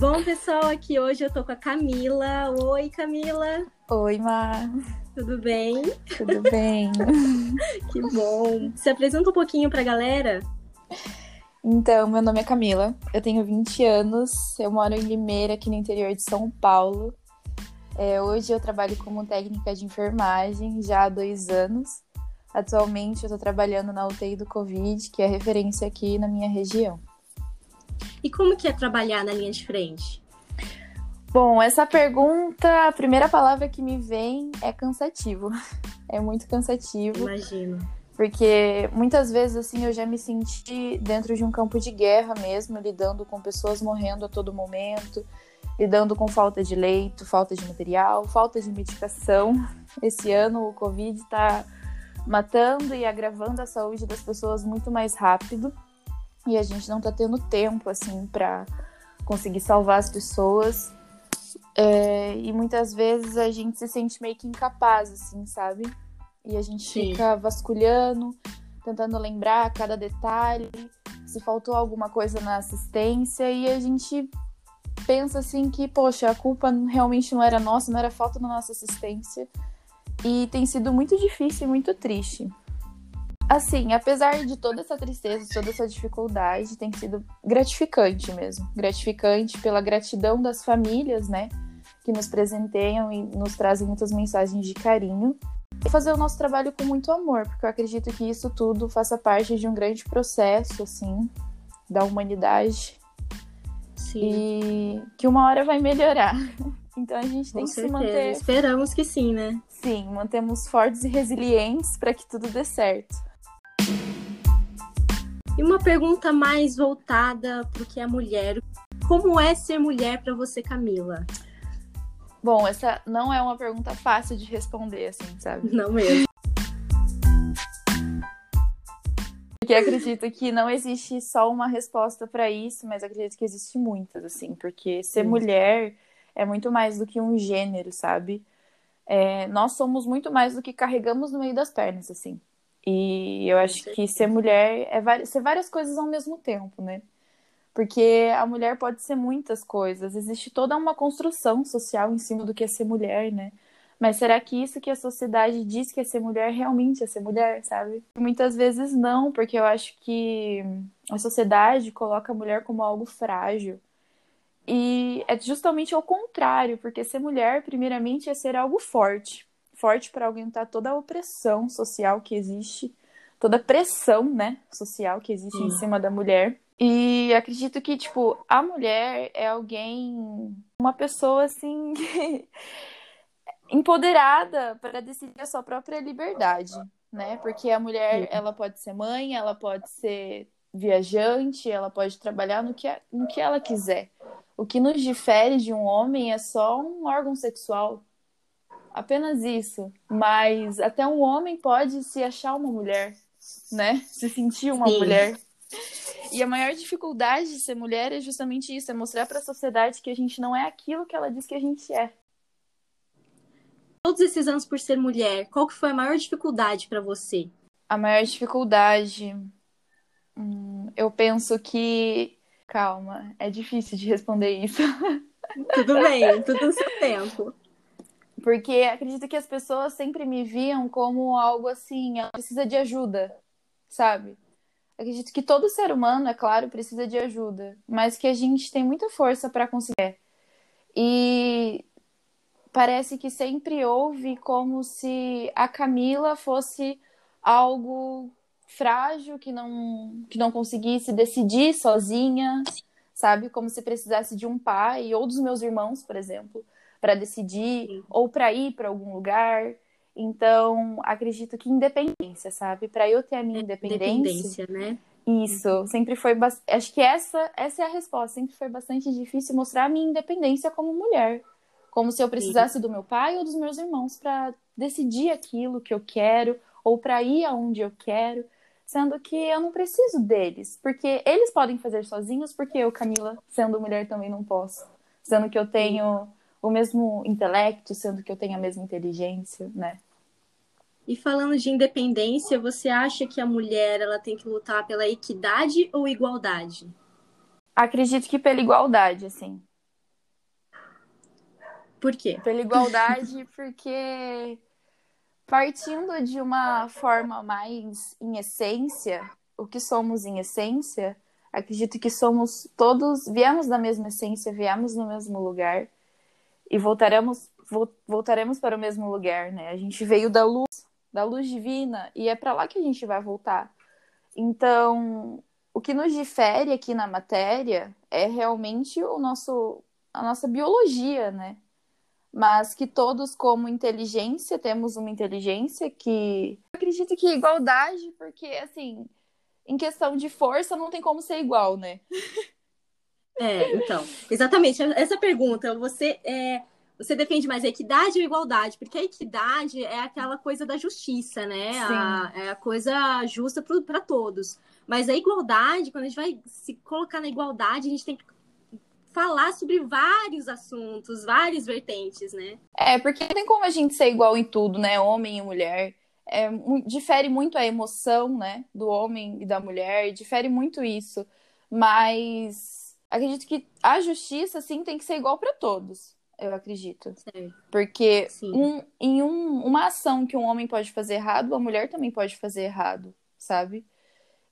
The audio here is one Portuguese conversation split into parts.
Bom, pessoal, aqui hoje eu tô com a Camila. Oi, Camila. Oi, Mar. Tudo bem? Tudo bem. que bom. Se apresenta um pouquinho pra galera. Então, meu nome é Camila, eu tenho 20 anos, eu moro em Limeira, aqui no interior de São Paulo. É, hoje eu trabalho como técnica de enfermagem já há dois anos. Atualmente eu estou trabalhando na UTI do Covid, que é referência aqui na minha região. E como que é trabalhar na linha de frente? Bom, essa pergunta, a primeira palavra que me vem é cansativo. É muito cansativo. Imagino. Porque muitas vezes, assim, eu já me senti dentro de um campo de guerra mesmo, lidando com pessoas morrendo a todo momento, lidando com falta de leito, falta de material, falta de medicação. Esse ano o Covid está matando e agravando a saúde das pessoas muito mais rápido e a gente não está tendo tempo, assim, para conseguir salvar as pessoas. É, e muitas vezes a gente se sente meio que incapaz, assim, sabe? E a gente Sim. fica vasculhando, tentando lembrar cada detalhe, se faltou alguma coisa na assistência, e a gente pensa assim que, poxa, a culpa realmente não era nossa, não era falta da nossa assistência. E tem sido muito difícil e muito triste. Assim, apesar de toda essa tristeza, toda essa dificuldade, tem sido gratificante mesmo. Gratificante pela gratidão das famílias, né? Que nos presenteiam e nos trazem muitas mensagens de carinho. E fazer o nosso trabalho com muito amor, porque eu acredito que isso tudo faça parte de um grande processo, assim, da humanidade. Sim. E que uma hora vai melhorar. Então a gente tem com que certeza. se manter. Esperamos que sim, né? Sim, mantemos fortes e resilientes para que tudo dê certo. E uma pergunta mais voltada para o que é mulher. Como é ser mulher para você, Camila? Bom, essa não é uma pergunta fácil de responder, assim, sabe? Não mesmo. Porque acredito que não existe só uma resposta para isso, mas acredito que existe muitas, assim, porque ser Sim. mulher é muito mais do que um gênero, sabe? É, nós somos muito mais do que carregamos no meio das pernas, assim. E eu acho que ser mulher é ser várias coisas ao mesmo tempo, né? Porque a mulher pode ser muitas coisas. Existe toda uma construção social em cima do que é ser mulher, né? Mas será que isso que a sociedade diz que é ser mulher realmente é ser mulher, sabe? Muitas vezes não, porque eu acho que a sociedade coloca a mulher como algo frágil. E é justamente ao contrário, porque ser mulher, primeiramente, é ser algo forte forte para aguentar toda a opressão social que existe, toda a pressão, né, social que existe Sim. em cima da mulher. E acredito que, tipo, a mulher é alguém, uma pessoa assim, empoderada para decidir a sua própria liberdade, né? Porque a mulher, ela pode ser mãe, ela pode ser viajante, ela pode trabalhar no que, no que ela quiser. O que nos difere de um homem é só um órgão sexual, apenas isso. Mas até um homem pode se achar uma mulher, né? Se sentir uma Sim. mulher. E a maior dificuldade de ser mulher é justamente isso, é mostrar para a sociedade que a gente não é aquilo que ela diz que a gente é. Todos esses anos por ser mulher, qual que foi a maior dificuldade para você? A maior dificuldade, hum, eu penso que, calma, é difícil de responder isso. Tudo bem, tudo no seu tempo. Porque acredito que as pessoas sempre me viam como algo assim, ela precisa de ajuda, sabe? Acredito que todo ser humano, é claro, precisa de ajuda, mas que a gente tem muita força para conseguir. E parece que sempre houve como se a Camila fosse algo frágil, que não, que não conseguisse decidir sozinha, sabe? Como se precisasse de um pai ou dos meus irmãos, por exemplo para decidir Sim. ou para ir para algum lugar. Então, acredito que independência, sabe? Para eu ter a minha independência. Independência, né? Isso, sempre foi. Acho que essa, essa é a resposta. Sempre foi bastante difícil mostrar a minha independência como mulher. Como se eu precisasse Sim. do meu pai ou dos meus irmãos para decidir aquilo que eu quero ou para ir aonde eu quero. Sendo que eu não preciso deles. Porque eles podem fazer sozinhos, porque eu, Camila, sendo mulher, também não posso. Sendo que eu tenho. O mesmo intelecto, sendo que eu tenho a mesma inteligência, né? E falando de independência, você acha que a mulher ela tem que lutar pela equidade ou igualdade? Acredito que pela igualdade, assim. Por quê? Pela igualdade, porque partindo de uma forma mais em essência, o que somos em essência, acredito que somos todos, viemos da mesma essência, viemos no mesmo lugar e voltaremos voltaremos para o mesmo lugar, né? A gente veio da luz, da luz divina e é para lá que a gente vai voltar. Então, o que nos difere aqui na matéria é realmente o nosso a nossa biologia, né? Mas que todos como inteligência temos uma inteligência que eu acredito que é igualdade, porque assim, em questão de força não tem como ser igual, né? É, então, exatamente. Essa pergunta, você é, você defende mais a equidade ou a igualdade? Porque a equidade é aquela coisa da justiça, né? A, é a coisa justa para todos. Mas a igualdade, quando a gente vai se colocar na igualdade, a gente tem que falar sobre vários assuntos, várias vertentes, né? É, porque não tem como a gente ser igual em tudo, né? Homem e mulher. É, difere muito a emoção, né? Do homem e da mulher, difere muito isso. Mas acredito que a justiça, sim, tem que ser igual para todos eu acredito. Sim. Porque um, em um, uma ação que um homem pode fazer errado, a mulher também pode fazer errado, sabe?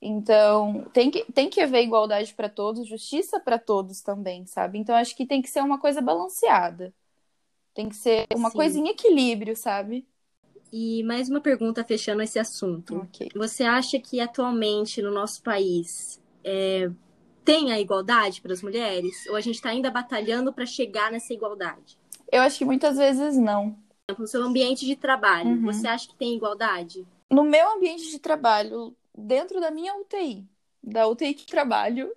Então, tem que, tem que haver igualdade para todos, justiça para todos também, sabe? Então, acho que tem que ser uma coisa balanceada. Tem que ser uma Sim. coisa em equilíbrio, sabe? E mais uma pergunta fechando esse assunto. Okay. Você acha que atualmente no nosso país é, tem a igualdade para as mulheres? Ou a gente está ainda batalhando para chegar nessa igualdade? Eu acho que muitas vezes não. No seu ambiente de trabalho, uhum. você acha que tem igualdade? No meu ambiente de trabalho, dentro da minha UTI, da UTI que trabalho,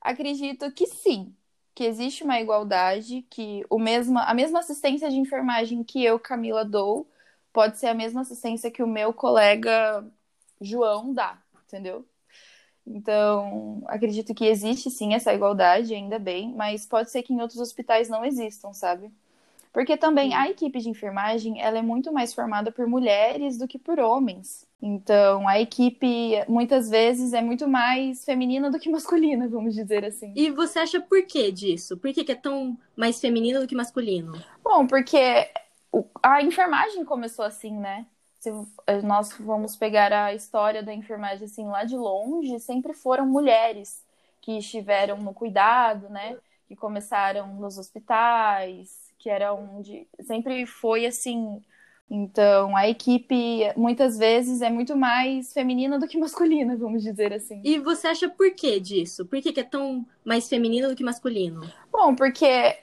acredito que sim, que existe uma igualdade, que o mesmo, a mesma assistência de enfermagem que eu, Camila, dou, pode ser a mesma assistência que o meu colega João dá, entendeu? Então, acredito que existe sim essa igualdade, ainda bem, mas pode ser que em outros hospitais não existam, sabe? Porque também a equipe de enfermagem, ela é muito mais formada por mulheres do que por homens. Então, a equipe muitas vezes é muito mais feminina do que masculina, vamos dizer assim. E você acha por que disso? Por que, que é tão mais feminino do que masculino? Bom, porque a enfermagem começou assim, né? Se nós vamos pegar a história da enfermagem assim lá de longe, sempre foram mulheres que estiveram no cuidado, né? Que começaram nos hospitais, que era onde sempre foi assim. Então, a equipe muitas vezes é muito mais feminina do que masculina, vamos dizer assim. E você acha por que disso? Por que, que é tão mais feminino do que masculino? Bom, porque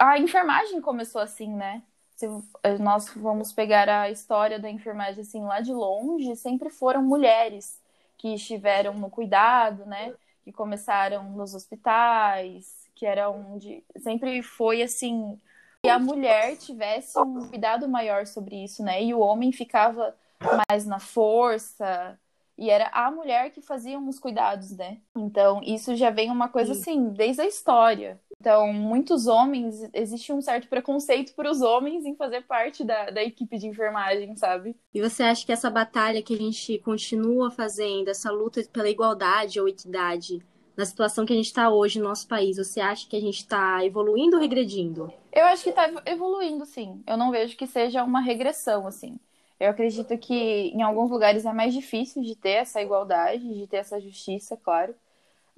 a enfermagem começou assim, né? Se eh, nós vamos pegar a história da enfermagem assim lá de longe, sempre foram mulheres que estiveram no cuidado, né? Que começaram nos hospitais, que era onde sempre foi assim que a mulher tivesse um cuidado maior sobre isso, né? E o homem ficava mais na força, e era a mulher que fazia os cuidados, né? Então, isso já vem uma coisa assim, desde a história. Então, muitos homens, existe um certo preconceito para os homens em fazer parte da, da equipe de enfermagem, sabe? E você acha que essa batalha que a gente continua fazendo, essa luta pela igualdade ou equidade, na situação que a gente está hoje no nosso país, você acha que a gente está evoluindo ou regredindo? Eu acho que está evoluindo, sim. Eu não vejo que seja uma regressão, assim. Eu acredito que em alguns lugares é mais difícil de ter essa igualdade, de ter essa justiça, claro.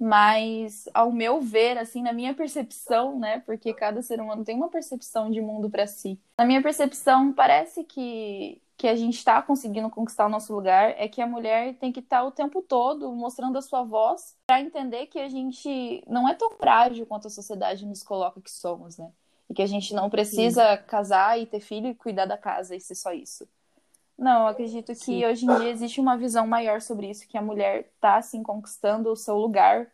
Mas, ao meu ver, assim, na minha percepção, né? Porque cada ser humano tem uma percepção de mundo para si. Na minha percepção, parece que, que a gente está conseguindo conquistar o nosso lugar. É que a mulher tem que estar tá o tempo todo mostrando a sua voz para entender que a gente não é tão frágil quanto a sociedade nos coloca que somos, né? E que a gente não precisa Sim. casar e ter filho e cuidar da casa e ser só isso. Não, eu acredito que Sim. hoje em dia existe uma visão maior sobre isso, que a mulher está assim conquistando o seu lugar,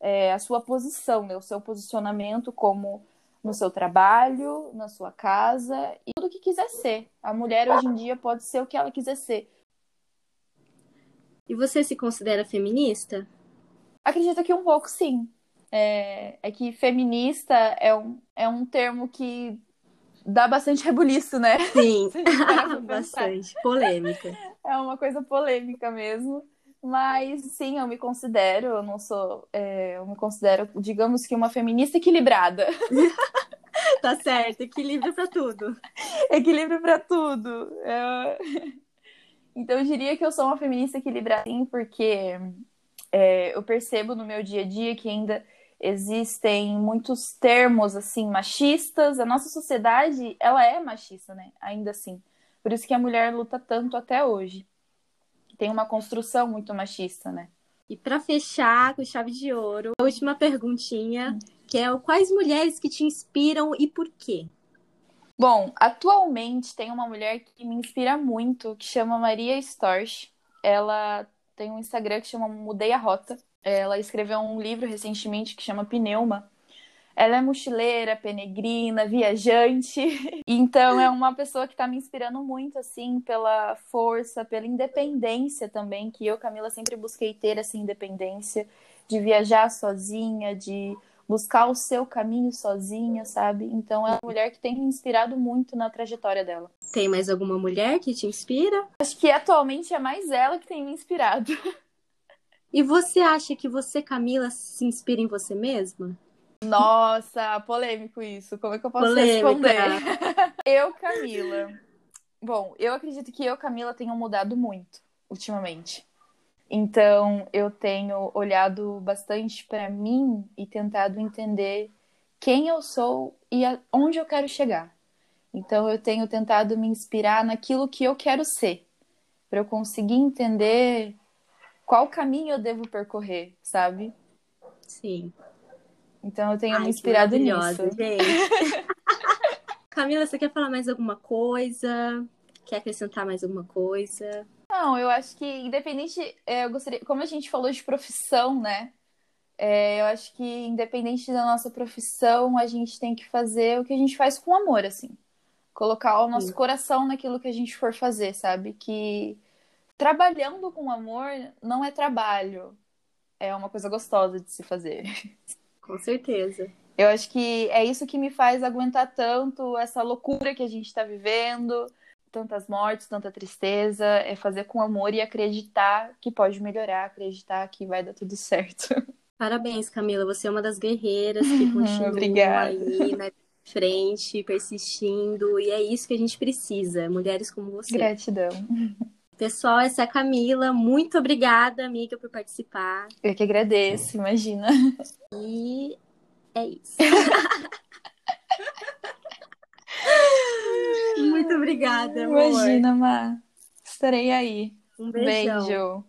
é, a sua posição, né, o seu posicionamento como no seu trabalho, na sua casa e tudo o que quiser ser. A mulher hoje em dia pode ser o que ela quiser ser. E você se considera feminista? Acredito que um pouco sim. É, é que feminista é um, é um termo que dá bastante rebuliço, né? Sim, bastante. Polêmica. É uma coisa polêmica mesmo. Mas sim, eu me considero, eu não sou. É, eu me considero, digamos que, uma feminista equilibrada. tá certo, equilíbrio para tudo. Equilíbrio para tudo. Eu... Então, eu diria que eu sou uma feminista equilibrada, sim, porque é, eu percebo no meu dia a dia que ainda existem muitos termos assim machistas. A nossa sociedade, ela é machista, né? Ainda assim. Por isso que a mulher luta tanto até hoje. Tem uma construção muito machista, né? E para fechar com chave de ouro, a última perguntinha, que é quais mulheres que te inspiram e por quê? Bom, atualmente tem uma mulher que me inspira muito, que chama Maria Storch. Ela tem um Instagram que chama Mudei a Rota. Ela escreveu um livro recentemente que chama Pneuma. Ela é mochileira, penegrina, viajante. Então é uma pessoa que está me inspirando muito, assim, pela força, pela independência também, que eu, Camila, sempre busquei ter essa independência de viajar sozinha, de buscar o seu caminho sozinha, sabe? Então é uma mulher que tem me inspirado muito na trajetória dela. Tem mais alguma mulher que te inspira? Acho que atualmente é mais ela que tem me inspirado. E você acha que você, Camila, se inspira em você mesma? Nossa, polêmico isso. Como é que eu posso Polêmica. responder? eu, Camila. Bom, eu acredito que eu, Camila, tenho mudado muito ultimamente. Então, eu tenho olhado bastante para mim e tentado entender quem eu sou e onde eu quero chegar. Então, eu tenho tentado me inspirar naquilo que eu quero ser, para eu conseguir entender qual caminho eu devo percorrer, sabe? Sim. Então eu tenho Ai, me inspirado nisso. Gente. Camila, você quer falar mais alguma coisa? Quer acrescentar mais alguma coisa? Não, eu acho que independente, é, eu gostaria, como a gente falou de profissão, né? É, eu acho que independente da nossa profissão, a gente tem que fazer o que a gente faz com amor, assim. Colocar o nosso Sim. coração naquilo que a gente for fazer, sabe? Que trabalhando com amor não é trabalho. É uma coisa gostosa de se fazer. Com certeza. Eu acho que é isso que me faz aguentar tanto essa loucura que a gente está vivendo, tantas mortes, tanta tristeza, é fazer com amor e acreditar que pode melhorar, acreditar que vai dar tudo certo. Parabéns, Camila. Você é uma das guerreiras que continua aí na frente, persistindo. E é isso que a gente precisa, mulheres como você. Gratidão. Pessoal, essa é a Camila. Muito obrigada, amiga, por participar. Eu que agradeço, imagina. E é isso. Muito obrigada, amor. Imagina, Má. Estarei aí. Um beijão. Beijo.